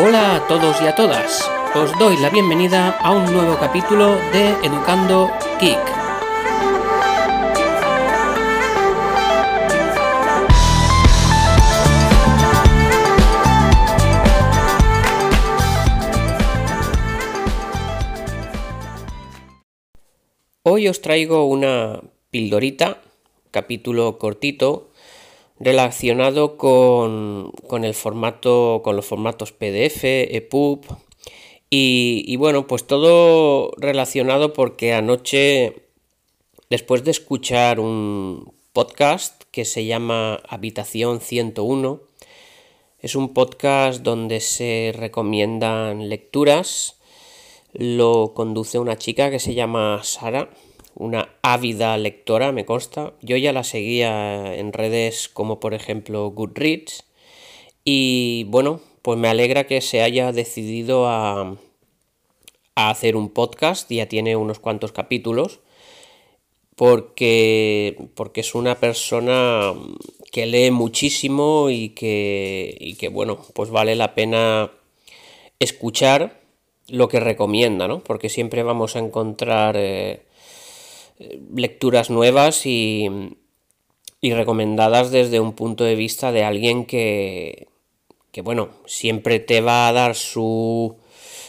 Hola a todos y a todas. Os doy la bienvenida a un nuevo capítulo de Educando Geek. Hoy os traigo una pildorita, capítulo cortito, relacionado con, el formato, con los formatos PDF, EPUB y, y bueno, pues todo relacionado porque anoche, después de escuchar un podcast que se llama Habitación 101, es un podcast donde se recomiendan lecturas, lo conduce una chica que se llama Sara, una ávida lectora, me consta. Yo ya la seguía en redes como por ejemplo Goodreads. Y bueno, pues me alegra que se haya decidido a, a hacer un podcast, ya tiene unos cuantos capítulos, porque, porque es una persona que lee muchísimo y que, y que, bueno, pues vale la pena escuchar lo que recomienda, ¿no? Porque siempre vamos a encontrar eh, lecturas nuevas y, y, recomendadas desde un punto de vista de alguien que, que, bueno, siempre te va a dar su...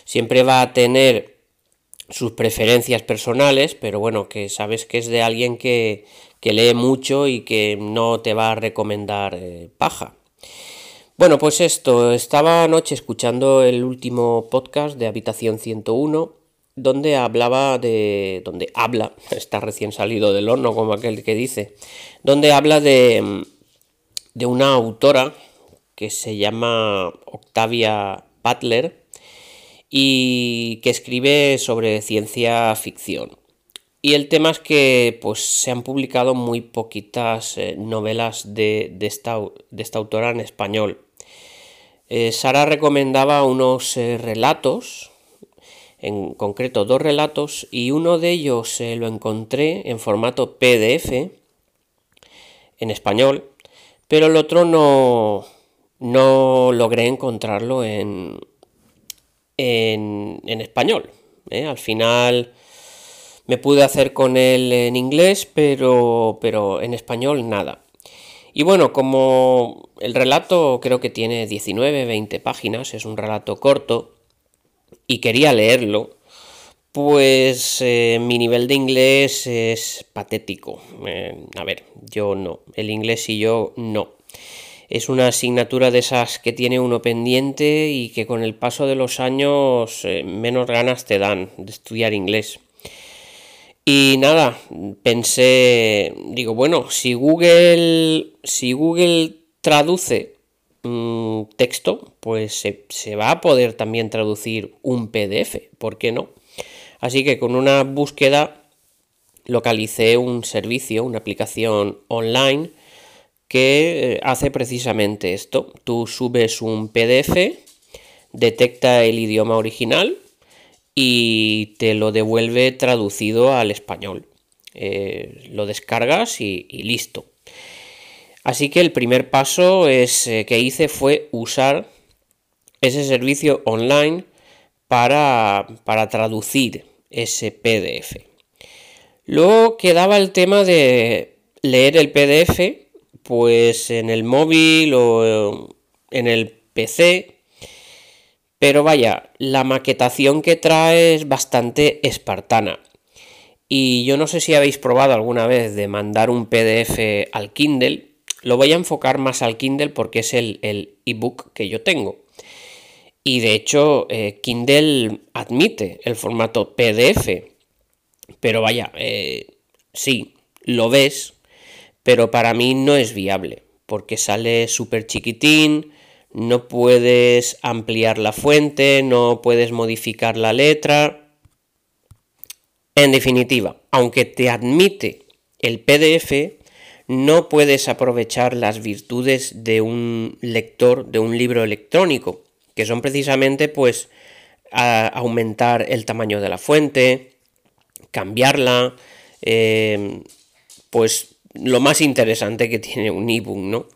siempre va a tener sus preferencias personales, pero bueno, que sabes que es de alguien que, que lee mucho y que no te va a recomendar eh, paja. Bueno, pues esto, estaba anoche escuchando el último podcast de Habitación 101 donde hablaba de. donde habla, está recién salido del horno, como aquel que dice, donde habla de, de una autora que se llama Octavia Butler y que escribe sobre ciencia ficción. Y el tema es que pues, se han publicado muy poquitas eh, novelas de, de, esta, de, esta, autora en español. Eh, Sara recomendaba unos eh, relatos en concreto dos relatos y uno de ellos lo encontré en formato PDF en español, pero el otro no, no logré encontrarlo en, en, en español. ¿eh? Al final me pude hacer con él en inglés, pero, pero en español nada. Y bueno, como el relato creo que tiene 19, 20 páginas, es un relato corto, y quería leerlo, pues eh, mi nivel de inglés es patético. Eh, a ver, yo no. El inglés y yo no. Es una asignatura de esas que tiene uno pendiente y que con el paso de los años eh, menos ganas te dan de estudiar inglés. Y nada, pensé, digo, bueno, si Google, si Google traduce Mm, texto, pues se, va a poder también traducir un PDF, ¿por qué no? Así que con una búsqueda localicé un servicio, una aplicación online que eh, hace precisamente esto. Tú subes un PDF, detecta el idioma original y te lo devuelve traducido al español. Eh, lo descargas y listo. Así que el primer paso es, eh, que hice fue usar ese servicio online para, para traducir ese PDF. Luego quedaba el tema de leer el PDF, pues en el móvil o en el PC. Pero vaya, la maquetación que trae es bastante espartana. Y yo no sé si habéis probado alguna vez de mandar un PDF al Kindle, lo voy a enfocar más al Kindle porque es el, ebook que yo tengo. Y de hecho, eh, Kindle admite el formato PDF. Pero vaya, eh, sí, lo ves, pero para mí no es viable. Porque sale súper chiquitín, no puedes ampliar la fuente, no puedes modificar la letra. En definitiva, aunque te admite el PDF, no puedes aprovechar las virtudes de un lector, de un libro electrónico, que son precisamente pues aumentar el tamaño de la fuente, cambiarla, em, pues lo más interesante que tiene un ebook, ¿no?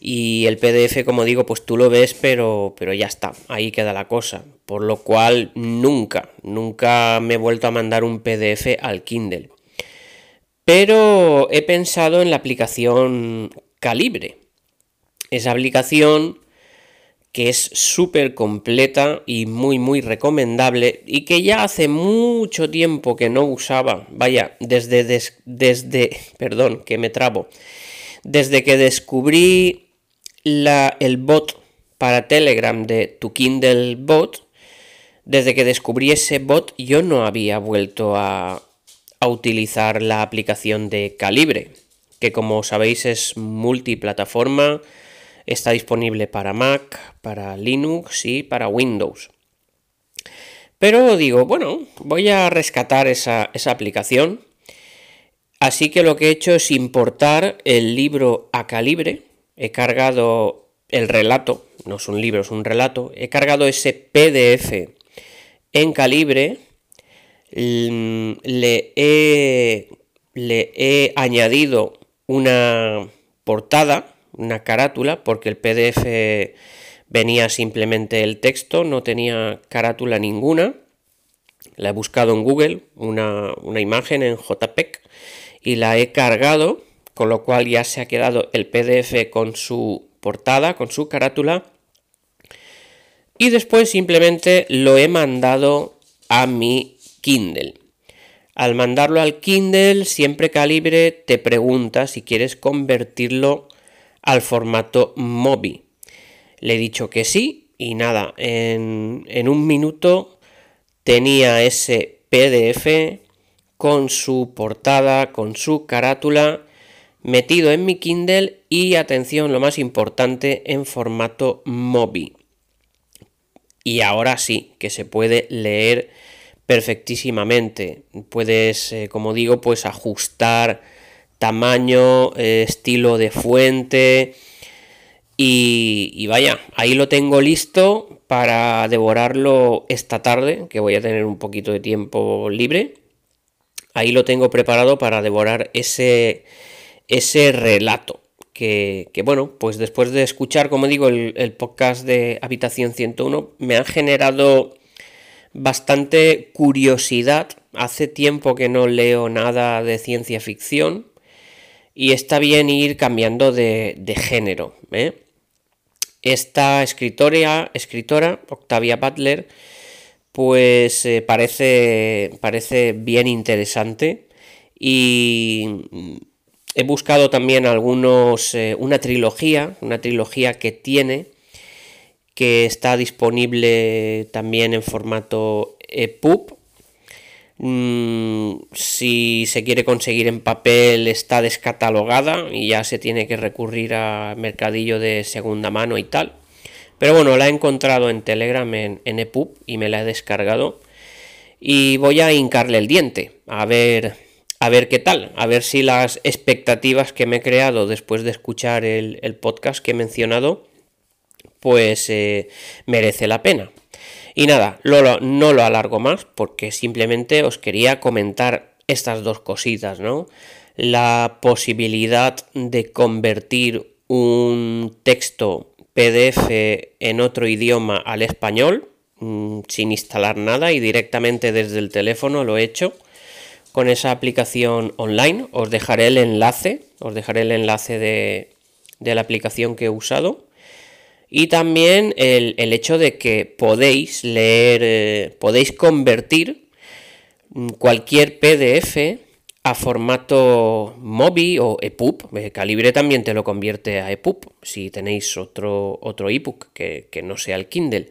Y el PDF, como digo, pues tú lo ves, pero, pero ya está, ahí queda la cosa. Por lo cual nunca, nunca me he vuelto a mandar un PDF al Kindle. Pero he pensado en la aplicación Calibre. Esa aplicación que es súper completa y muy muy recomendable y que ya hace mucho tiempo que no usaba, vaya, desde, desde, perdón, que me trabo, desde que descubrí la, el bot para Telegram de tu Kindle Bot, desde que descubrí ese bot yo no había vuelto a, a utilizar la aplicación de Calibre, que como sabéis es multiplataforma, está disponible para Mac, para Linux y para Windows. Pero digo, bueno, voy a rescatar esa, esa aplicación. Así que lo que he hecho es importar el libro a calibre he cargado el relato, no es un libro, es un relato, he cargado ese PDF en calibre, le he, le he añadido una portada, una carátula, porque el PDF venía simplemente el texto, no tenía carátula ninguna. La he buscado en Google, una, una imagen en JPEG, y la he cargado con lo cual ya se ha quedado el PDF con su portada, con su carátula. Y después simplemente lo he mandado a mi Kindle. Al mandarlo al Kindle, siempre Calibre te pregunta si quieres convertirlo al formato MOBI. Le he dicho que sí y nada, en, en un minuto tenía ese PDF con su portada, con su carátula metido en mi Kindle y atención, lo más importante, en formato MOBI. Y ahora sí, que se puede leer perfectísimamente. Puedes, eh, como digo, pues ajustar tamaño, eh, estilo de fuente. Y, vaya, ahí lo tengo listo para devorarlo esta tarde, que voy a tener un poquito de tiempo libre. Ahí lo tengo preparado para devorar ese ese relato. Que, bueno, pues después de escuchar, como digo, el, podcast de Habitación 101, me ha generado bastante curiosidad. Hace tiempo que no leo nada de ciencia ficción y está bien ir cambiando de, género. ¿eh? Esta escritora, escritora, Octavia Butler, pues eh, parece, parece bien interesante y he buscado también algunos, eh, una trilogía, una trilogía que tiene, que está disponible también en formato EPUB. Mm, si se quiere conseguir en papel está descatalogada y ya se tiene que recurrir a mercadillo de segunda mano y tal. Pero bueno, la he encontrado en Telegram en, EPUB y me la he descargado. Y voy a hincarle el diente, a ver a ver qué tal, a ver si las expectativas que me he creado después de escuchar el, podcast que he mencionado, pues eh, merece la pena. Y nada, no lo alargo más porque simplemente os quería comentar estas dos cositas, ¿no? La posibilidad de convertir un texto PDF en otro idioma al español mm, sin instalar nada y directamente desde el teléfono lo he hecho con esa aplicación online. Os dejaré el enlace, os dejaré el enlace de, la aplicación que he usado. Y también el, hecho de que podéis leer, eh, podéis convertir cualquier PDF a formato MOBI o EPUB. Eh, Calibre también te lo convierte a EPUB. Si tenéis otro, otro ebook que, que no sea el Kindle,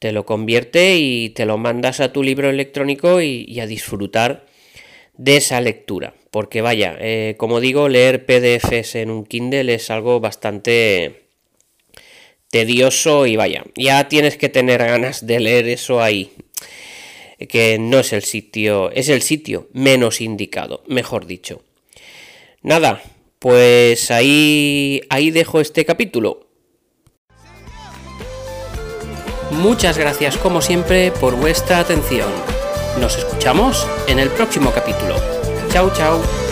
te lo convierte y te lo mandas a tu libro electrónico y a disfrutar de esa lectura. Porque vaya, eh, como digo, leer PDFs en un Kindle es algo bastante tedioso y vaya, ya tienes que tener ganas de leer eso ahí. Que no es el sitio, es el sitio menos indicado, mejor dicho. Nada, pues ahí, ahí dejo este capítulo. Muchas gracias como siempre por vuestra atención. Nos escuchamos en el próximo capítulo. Chao, chao.